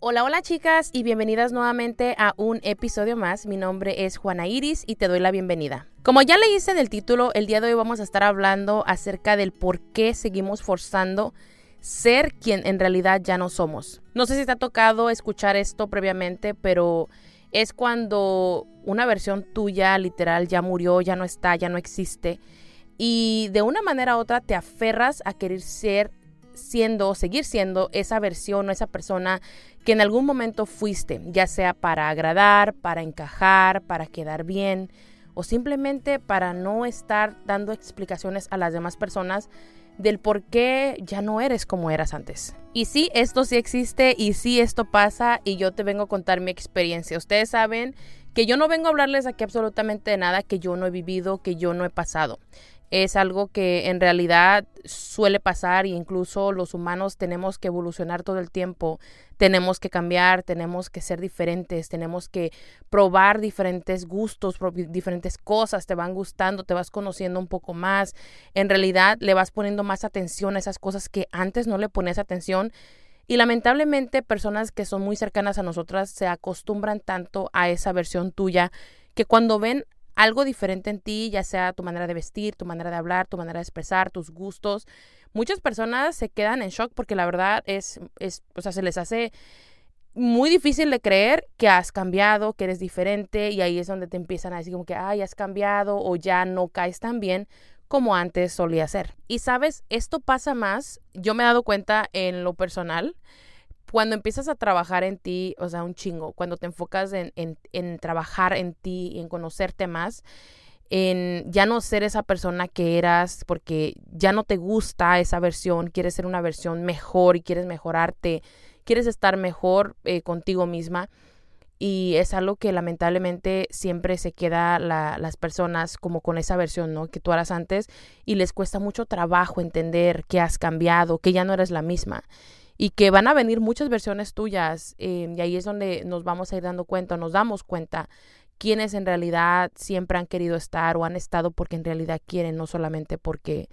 Hola, hola chicas y bienvenidas nuevamente a un episodio más. Mi nombre es Juana Iris y te doy la bienvenida. Como ya leíste en el título, el día de hoy vamos a estar hablando acerca del por qué seguimos forzando ser quien en realidad ya no somos. No sé si te ha tocado escuchar esto previamente, pero es cuando una versión tuya literal ya murió, ya no está, ya no existe. Y de una manera u otra te aferras a querer ser siendo, seguir siendo esa versión o esa persona que en algún momento fuiste, ya sea para agradar, para encajar, para quedar bien o simplemente para no estar dando explicaciones a las demás personas del por qué ya no eres como eras antes. Y sí, esto sí existe y sí esto pasa y yo te vengo a contar mi experiencia. Ustedes saben que yo no vengo a hablarles aquí absolutamente de nada que yo no he vivido, que yo no he pasado es algo que en realidad suele pasar e incluso los humanos tenemos que evolucionar todo el tiempo, tenemos que cambiar, tenemos que ser diferentes, tenemos que probar diferentes gustos, diferentes cosas, te van gustando, te vas conociendo un poco más, en realidad le vas poniendo más atención a esas cosas que antes no le ponías atención. Y lamentablemente personas que son muy cercanas a nosotras se acostumbran tanto a esa versión tuya que cuando ven algo diferente en ti, ya sea tu manera de vestir, tu manera de hablar, tu manera de expresar, tus gustos. Muchas personas se quedan en shock porque la verdad es, es o sea, se les hace muy difícil de creer que has cambiado, que eres diferente y ahí es donde te empiezan a decir como que, ay, has cambiado o ya no caes tan bien como antes solía ser. Y sabes, esto pasa más, yo me he dado cuenta en lo personal, cuando empiezas a trabajar en ti, o sea, un chingo, cuando te enfocas en, en, trabajar en ti en conocerte más, en ya no ser esa persona que eras porque ya no te gusta esa versión, quieres ser una versión mejor y quieres mejorarte, quieres estar mejor eh, contigo misma. Y es algo que lamentablemente siempre se queda las personas como con esa versión, ¿no? Que tú eras antes y les cuesta mucho trabajo entender que has cambiado, que ya no eres la misma y que van a venir muchas versiones tuyas eh, y ahí es donde nos vamos a ir dando cuenta, nos damos cuenta quiénes en realidad siempre han querido estar o han estado porque en realidad quieren, no solamente porque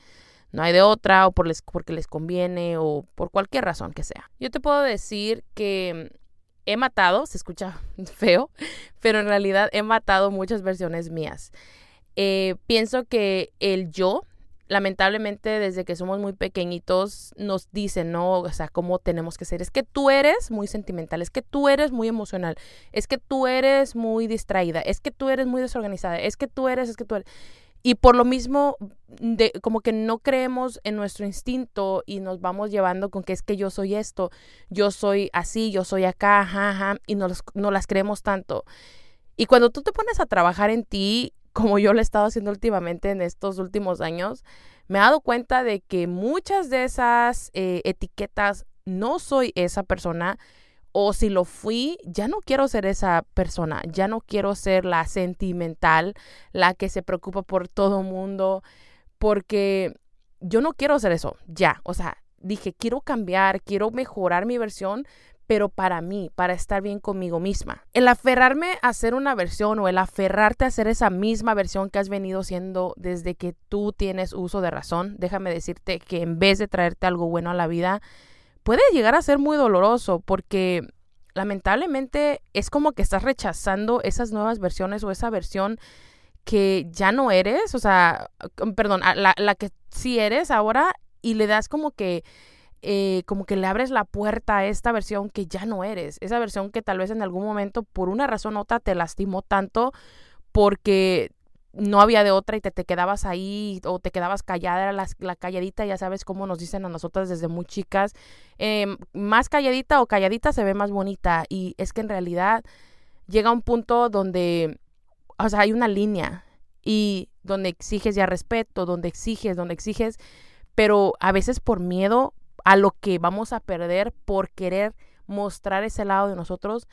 no hay de otra o por les, porque les conviene o por cualquier razón que sea. Yo te puedo decir que he matado, se escucha feo, pero en realidad he matado muchas versiones mías. Eh, pienso que el yo lamentablemente desde que somos muy pequeñitos nos dicen, ¿no? O sea, cómo tenemos que ser. Es que tú eres muy sentimental, es que tú eres muy emocional, es que tú eres muy distraída, es que tú eres muy desorganizada, es que tú eres, es que tú eres. Y por lo mismo, de, como que no creemos en nuestro instinto y nos vamos llevando con que es que yo soy esto, yo soy así, yo soy acá, ajá, y no, no las creemos tanto. Y cuando tú te pones a trabajar en ti, como yo lo he estado haciendo últimamente en estos últimos años, me he dado cuenta de que muchas de esas eh, etiquetas no soy esa persona o si lo fui, ya no quiero ser esa persona, ya no quiero ser la sentimental, la que se preocupa por todo mundo, porque yo no quiero ser eso, ya, o sea, dije, quiero cambiar, quiero mejorar mi versión, pero para mí, para estar bien conmigo misma. El aferrarme a ser una versión o el aferrarte a ser esa misma versión que has venido siendo desde que tú tienes uso de razón, déjame decirte que en vez de traerte algo bueno a la vida, puede llegar a ser muy doloroso porque lamentablemente es como que estás rechazando esas nuevas versiones o esa versión que ya no eres, o sea, perdón, la, la que sí eres ahora y le das como que eh, como que le abres la puerta a esta versión que ya no eres, esa versión que tal vez en algún momento por una razón u otra te lastimó tanto porque no había de otra y te, te quedabas ahí o te quedabas callada, era la, calladita, ya sabes cómo nos dicen a nosotras desde muy chicas, em, más calladita o calladita se ve más bonita y es que en realidad llega un punto donde, o sea, hay una línea y donde exiges ya respeto, donde exiges, donde exiges, pero a veces por miedo a lo que vamos a perder por querer mostrar ese lado de nosotros,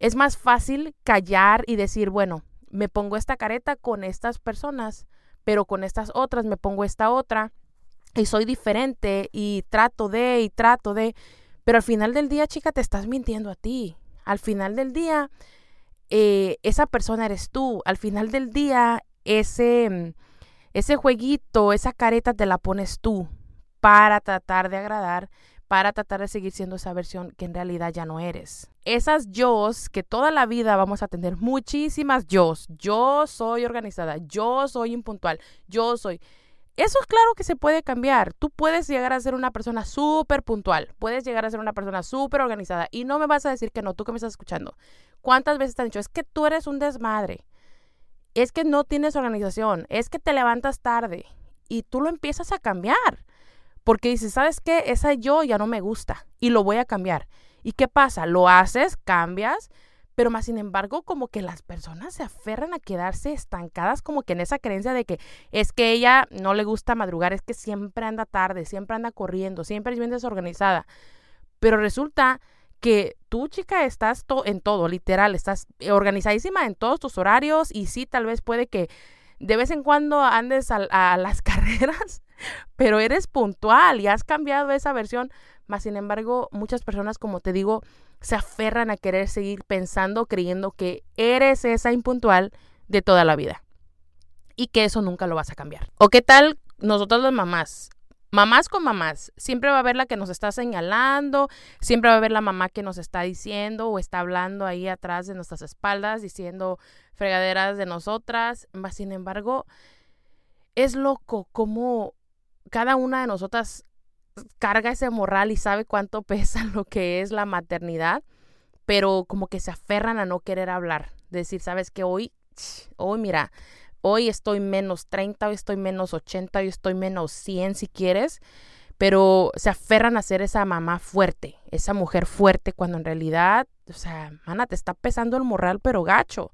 es más fácil callar y decir, bueno, me pongo esta careta con estas personas, pero con estas otras me pongo esta otra y soy diferente y trato de y trato de, pero al final del día, chica, te estás mintiendo a ti. Al final del día, eh, esa persona eres tú. Al final del día, ese, ese jueguito, esa careta te la pones tú para tratar de agradar, para tratar de seguir siendo esa versión que en realidad ya no eres. Esas yo que toda la vida vamos a tener muchísimas yo. Yo soy organizada, yo soy impuntual, yo soy... Eso es claro que se puede cambiar. Tú puedes llegar a ser una persona súper puntual, puedes llegar a ser una persona súper organizada y no me vas a decir que no, tú que me estás escuchando. ¿Cuántas veces te han dicho, es que tú eres un desmadre? Es que no tienes organización, es que te levantas tarde y tú lo empiezas a cambiar. Porque dices, ¿sabes qué? Esa yo ya no me gusta y lo voy a cambiar. ¿Y qué pasa? Lo haces, cambias, pero más sin embargo como que las personas se aferran a quedarse estancadas como que en esa creencia de que es que ella no le gusta madrugar, es que siempre anda tarde, siempre anda corriendo, siempre es bien desorganizada. Pero resulta que tú, chica, estás en todo, literal, estás organizadísima en todos tus horarios y sí, tal vez puede que de vez en cuando andes a, las carreras, pero eres puntual y has cambiado esa versión. Más sin embargo, muchas personas, como te digo, se aferran a querer seguir pensando, creyendo que eres esa impuntual de toda la vida y que eso nunca lo vas a cambiar. ¿O qué tal nosotros las mamás? Mamás con mamás, siempre va a haber la que nos está señalando, siempre va a haber la mamá que nos está diciendo o está hablando ahí atrás de nuestras espaldas, diciendo fregaderas de nosotras. Sin embargo, es loco cómo cada una de nosotras carga ese moral y sabe cuánto pesa lo que es la maternidad, pero como que se aferran a no querer hablar. Decir, sabes que hoy, hoy mira, hoy estoy menos 30, hoy estoy menos 80, hoy estoy menos 100 si quieres, pero se aferran a ser esa mamá fuerte, esa mujer fuerte, cuando en realidad, o sea, mana, te está pesando el moral, pero gacho.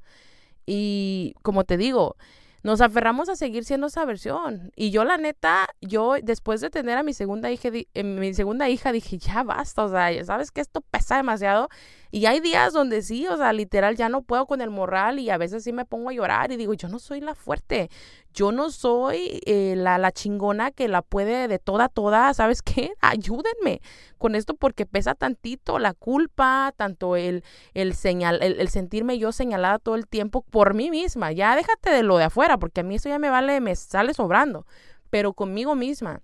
Y como te digo, nos aferramos a seguir siendo esa versión. Y yo la neta, yo después de tener a mi segunda hija, eh, mi segunda hija dije, ya basta, o sea, sabes que esto pesa demasiado. Y hay días donde sí, o sea, literal ya no puedo con el moral y a veces sí me pongo a llorar y digo, yo no soy la fuerte, yo no soy eh, la, la chingona que la puede de toda, toda, ¿sabes qué? Ayúdenme con esto porque pesa tantito la culpa, tanto el, el, señal, el, el sentirme yo señalada todo el tiempo por mí misma. Ya déjate de lo de afuera porque a mí eso ya me vale, me sale sobrando, pero conmigo misma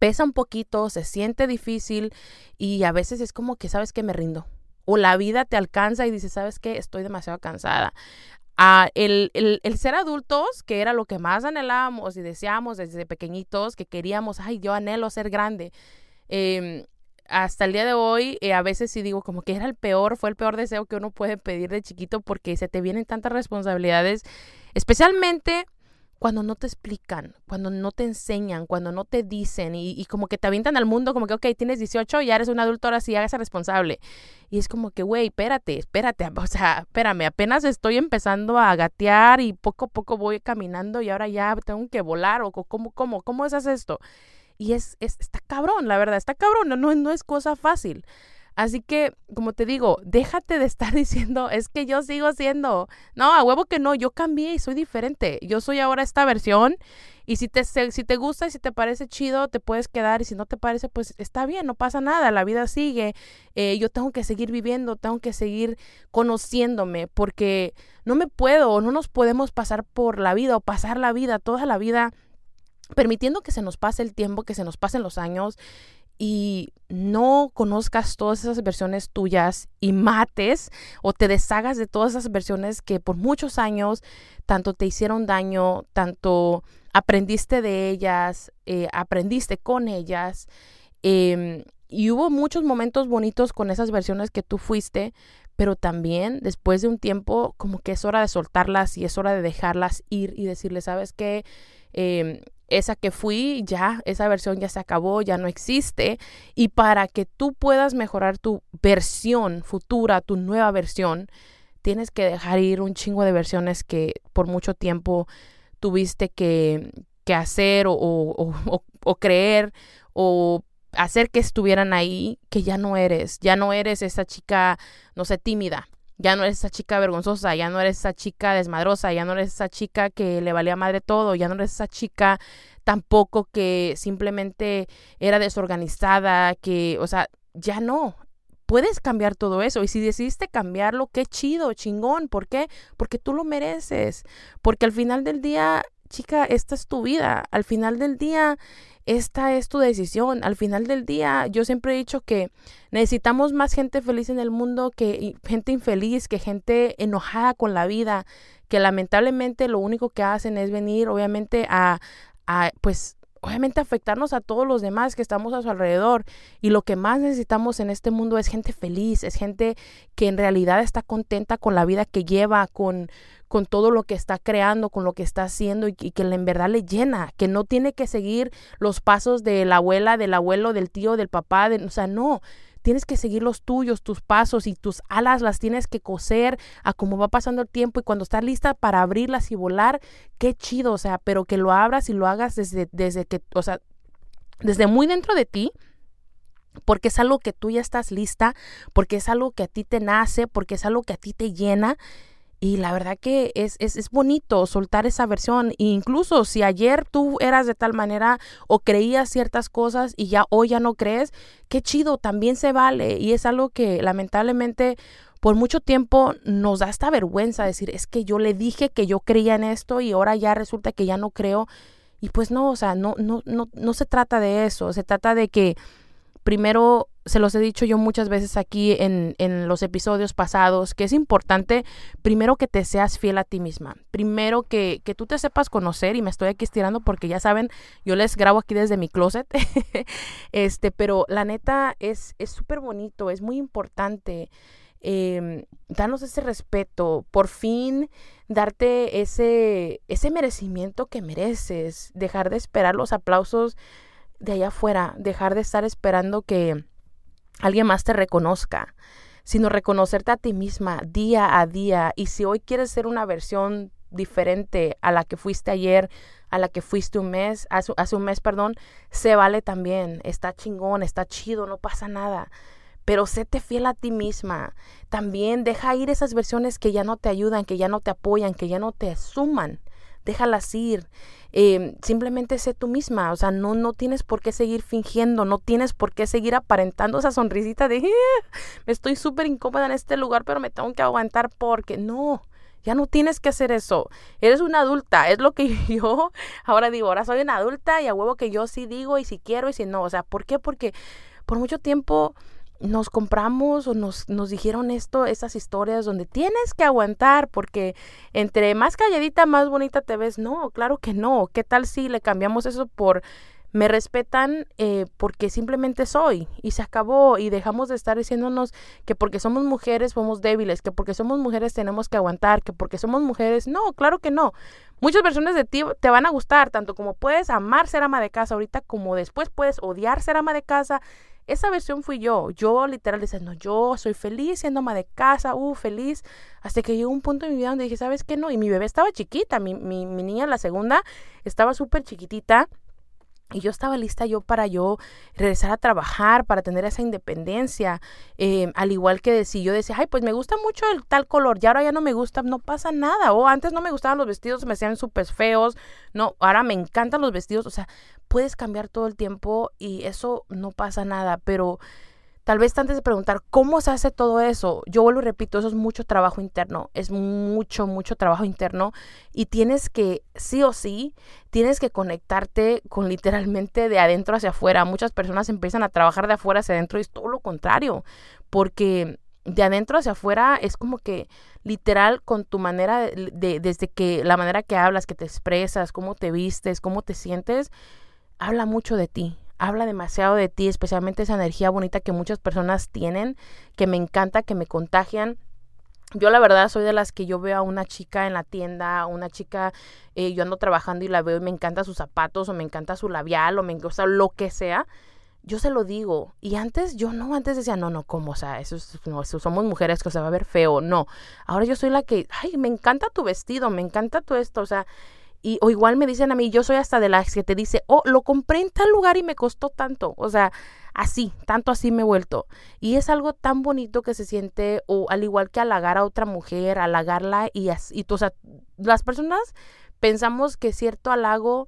pesa un poquito, se siente difícil y a veces es como que sabes que me rindo. O la vida te alcanza y dices, ¿sabes qué? Estoy demasiado cansada. El, el, el, ser adultos, que era lo que más anhelábamos y deseábamos desde pequeñitos, que queríamos, ay, yo anhelo ser grande. Em, hasta el día de hoy, eh, a veces sí digo como que era el peor, fue el peor deseo que uno puede pedir de chiquito porque se te vienen tantas responsabilidades, especialmente cuando no te explican, cuando no te enseñan, cuando no te dicen y, como que te avientan al mundo como que, ok, tienes 18, ya eres un adulto, ahora sí, hágase responsable. Y es como que, güey, espérate, espérate, o sea, espérame, apenas estoy empezando a gatear y poco a poco voy caminando y ahora ya tengo que volar o cómo, cómo, cómo es esto. Y es, es, está cabrón, la verdad, está cabrón, no, no, no es cosa fácil. Así que, como te digo, déjate de estar diciendo, es que yo sigo siendo. No, a huevo que no, yo cambié y soy diferente. Yo soy ahora esta versión. Y si te, si te gusta y si te parece chido, te puedes quedar. Y si no te parece, pues está bien, no pasa nada. La vida sigue. Eh, yo tengo que seguir viviendo, tengo que seguir conociéndome. Porque no me puedo, no nos podemos pasar por la vida o pasar la vida, toda la vida, permitiendo que se nos pase el tiempo, que se nos pasen los años y no conozcas todas esas versiones tuyas y mates o te deshagas de todas esas versiones que por muchos años tanto te hicieron daño, tanto aprendiste de ellas, eh, aprendiste con ellas. Em, y hubo muchos momentos bonitos con esas versiones que tú fuiste, pero también después de un tiempo como que es hora de soltarlas y es hora de dejarlas ir y decirle, sabes qué, em, esa que fui, ya, esa versión ya se acabó, ya no existe. Y para que tú puedas mejorar tu versión futura, tu nueva versión, tienes que dejar ir un chingo de versiones que por mucho tiempo tuviste que, que hacer o, o, o, o creer o hacer que estuvieran ahí, que ya no eres, ya no eres esa chica, no sé, tímida, ya no eres esa chica vergonzosa, ya no eres esa chica desmadrosa, ya no eres esa chica que le valía madre todo, ya no eres esa chica tampoco que simplemente era desorganizada, que, o sea, ya no. Puedes cambiar todo eso y si decidiste cambiarlo, qué chido, chingón. ¿Por qué? Porque tú lo mereces. Porque al final del día chica, esta es tu vida. Al final del día, esta es tu decisión. Al final del día, yo siempre he dicho que necesitamos más gente feliz en el mundo que gente infeliz, que gente enojada con la vida, que lamentablemente lo único que hacen es venir, obviamente, a, a pues obviamente afectarnos a todos los demás que estamos a su alrededor. Y lo que más necesitamos en este mundo es gente feliz, es gente que en realidad está contenta con la vida que lleva, con, con todo lo que está creando, con lo que está haciendo y, que en verdad le llena, que no tiene que seguir los pasos de la abuela, del abuelo, del tío, del papá, de, o sea, no tienes que seguir los tuyos, tus pasos y tus alas las tienes que coser a cómo va pasando el tiempo y cuando estás lista para abrirlas y volar, qué chido, o sea, pero que lo abras y lo hagas desde, desde que, o sea, desde muy dentro de ti, porque es algo que tú ya estás lista, porque es algo que a ti te nace, porque es algo que a ti te llena y la verdad que es, es, es, bonito soltar esa versión. E incluso si ayer tú eras de tal manera o creías ciertas cosas y ya hoy ya no crees, qué chido, también se vale. Y es algo que lamentablemente por mucho tiempo nos da esta vergüenza decir, es que yo le dije que yo creía en esto y ahora ya resulta que ya no creo. Y pues no, o sea, no, no, no, no se trata de eso, se trata de que primero se los he dicho yo muchas veces aquí en, en, los episodios pasados, que es importante primero que te seas fiel a ti misma, primero que, que tú te sepas conocer y me estoy aquí estirando porque ya saben, yo les grabo aquí desde mi closet, este, pero la neta es súper bonito, es muy importante. Eh, danos ese respeto, por fin darte ese, ese merecimiento que mereces, dejar de esperar los aplausos de allá afuera, dejar de estar esperando que alguien más te reconozca, sino reconocerte a ti misma día a día. Y si hoy quieres ser una versión diferente a la que fuiste ayer, a la que fuiste un mes, hace, un mes, perdón, se vale también. Está chingón, está chido, no pasa nada pero séte fiel a ti misma. También deja ir esas versiones que ya no te ayudan, que ya no te apoyan, que ya no te suman. Déjalas ir. Em, simplemente sé tú misma, o sea, no, no tienes por qué seguir fingiendo, no tienes por qué seguir aparentando esa sonrisita de, ah, me estoy súper incómoda en este lugar, pero me tengo que aguantar porque no. Ya no tienes que hacer eso. Eres una adulta. Es lo que yo ahora digo. Ahora soy una adulta y a huevo que yo sí digo y si quiero y si no. O sea, ¿por qué? Porque por mucho tiempo nos compramos o nos, nos dijeron esto, estas historias donde tienes que aguantar porque entre más calladita, más bonita te ves. No, claro que no. ¿Qué tal si le cambiamos eso por me respetan eh, porque simplemente soy y se acabó y dejamos de estar diciéndonos que porque somos mujeres somos débiles, que porque somos mujeres tenemos que aguantar, que porque somos mujeres, no, claro que no. Muchas versiones de ti te van a gustar, tanto como puedes amar ser ama de casa ahorita como después puedes odiar ser ama de casa esa versión fui yo. Yo literal decía, no, yo soy feliz siendo ama de casa, uh, feliz. Hasta que llegó un punto en mi vida donde dije, ¿sabes qué? No. Y mi bebé estaba chiquita, mi, mi, mi niña, la segunda, estaba súper chiquitita. Y yo estaba lista yo para yo regresar a trabajar, para tener esa independencia. Eh, al igual que si yo decía, ay, pues me gusta mucho el tal color, y ahora ya no me gusta, no pasa nada. O antes no me gustaban los vestidos, me hacían súper feos. No, ahora me encantan los vestidos. O sea, puedes cambiar todo el tiempo y eso no pasa nada. Pero Tal vez antes de preguntar cómo se hace todo eso, yo vuelvo y repito, eso es mucho trabajo interno, es mucho, mucho trabajo interno y tienes que, sí o sí, tienes que conectarte con literalmente de adentro hacia afuera. Muchas personas empiezan a trabajar de afuera hacia adentro y es todo lo contrario, porque de adentro hacia afuera es como que literal con tu manera de, desde que la manera que hablas, que te expresas, cómo te vistes, cómo te sientes, habla mucho de ti habla demasiado de ti, especialmente esa energía bonita que muchas personas tienen, que me encanta, que me contagian. Yo la verdad soy de las que yo veo a una chica en la tienda, una chica, eh, yo ando trabajando y la veo y me encanta sus zapatos o me encanta su labial o me gusta lo que sea. Yo se lo digo. Y antes yo no, antes decía, no, no, ¿cómo? O sea, eso, no, somos mujeres que se va a ver feo. No. Ahora yo soy la que, ay, me encanta tu vestido, me encanta tu esto. O sea, y, o igual me dicen a mí, yo soy hasta de las que te dice, oh, lo compré en tal lugar y me costó tanto. O sea, así, tanto así me he vuelto. Y es algo tan bonito que se siente, o al igual que halagar a otra mujer, halagarla y así. o sea, las personas pensamos que cierto halago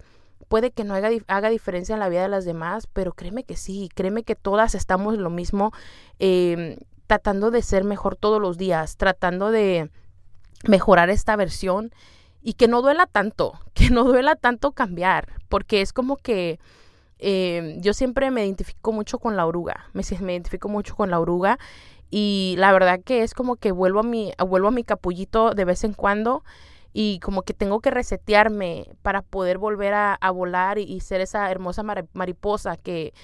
puede que no haga, haga, diferencia en la vida de las demás, pero créeme que sí, créeme que todas estamos lo mismo, em, tratando de ser mejor todos los días, tratando de mejorar esta versión y que no duela tanto, que no duela tanto cambiar, porque es como que eh, yo siempre me identifico mucho con la oruga, me, me identifico mucho con la oruga y la verdad que es como que vuelvo a mi, vuelvo a mi capullito de vez en cuando y como que tengo que resetearme para poder volver a, volar y, ser esa hermosa mariposa que,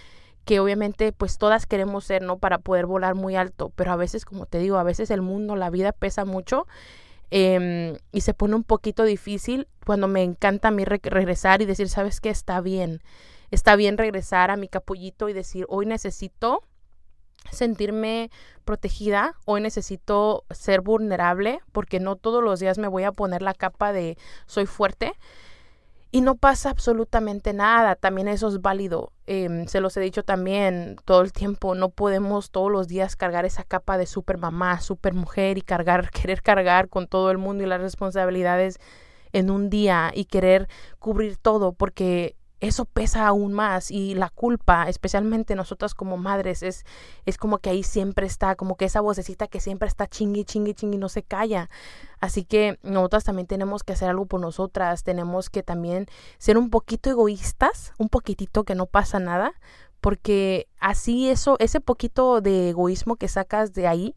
que obviamente pues todas queremos ser, ¿no? Para poder volar muy alto, pero a veces, como te digo, a veces el mundo, la vida pesa mucho em, y se pone un poquito difícil cuando me encanta a mí regresar y decir, ¿sabes qué? Está bien, está bien regresar a mi capullito y decir, hoy necesito sentirme protegida, hoy necesito ser vulnerable porque no todos los días me voy a poner la capa de soy fuerte y no pasa absolutamente nada, también eso es válido, em, se los he dicho también todo el tiempo, no podemos todos los días cargar esa capa de super mamá, super mujer y cargar, querer cargar con todo el mundo y las responsabilidades en un día y querer cubrir todo porque eso pesa aún más y la culpa, especialmente nosotras como madres, es, es como que ahí siempre está, como que esa vocecita que siempre está chingui, chingui, chingui, no se calla. Así que nosotras también tenemos que hacer algo por nosotras, tenemos que también ser un poquito egoístas, un poquitito que no pasa nada, porque así eso, ese poquito de egoísmo que sacas de ahí,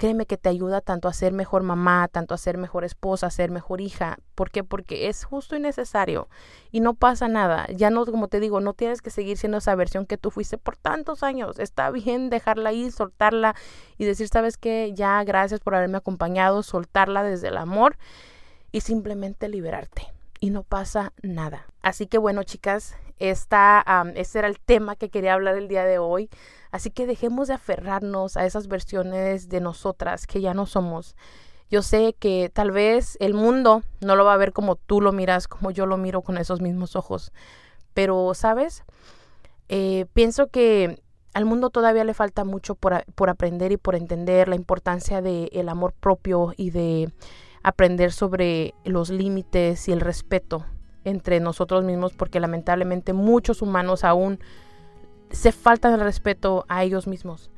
créeme que te ayuda tanto a ser mejor mamá, tanto a ser mejor esposa, a ser mejor hija. ¿Por qué? Porque es justo y necesario y no pasa nada. Ya no, como te digo, no tienes que seguir siendo esa versión que tú fuiste por tantos años. Está bien dejarla ahí, soltarla y decir, sabes qué, ya gracias por haberme acompañado, soltarla desde el amor y simplemente liberarte. Y no pasa nada. Así que bueno, chicas, esta, ese era el tema que quería hablar el día de hoy. Así que dejemos de aferrarnos a esas versiones de nosotras que ya no somos. Yo sé que tal vez el mundo no lo va a ver como tú lo miras, como yo lo miro con esos mismos ojos. Pero, ¿sabes? Eh, pienso que al mundo todavía le falta mucho por, por aprender y por entender la importancia del amor propio y de aprender sobre los límites y el respeto entre nosotros mismos, porque lamentablemente muchos humanos aún se faltan el respeto a ellos mismos.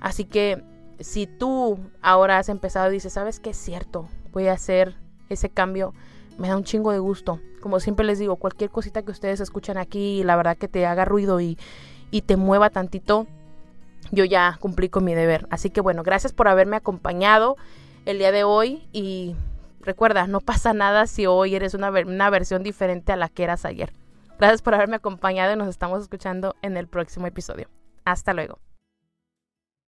Así que si tú ahora has empezado y dices, ¿sabes qué es cierto? Voy a hacer ese cambio, me da un chingo de gusto. Como siempre les digo, cualquier cosita que ustedes escuchan aquí, la verdad que te haga ruido y, y te mueva tantito, yo ya cumplí con mi deber. Así que bueno, gracias por haberme acompañado el día de hoy y recuerda, no pasa nada si hoy eres una, una versión diferente a la que eras ayer. Gracias por haberme acompañado y nos estamos escuchando en el próximo episodio. Hasta luego.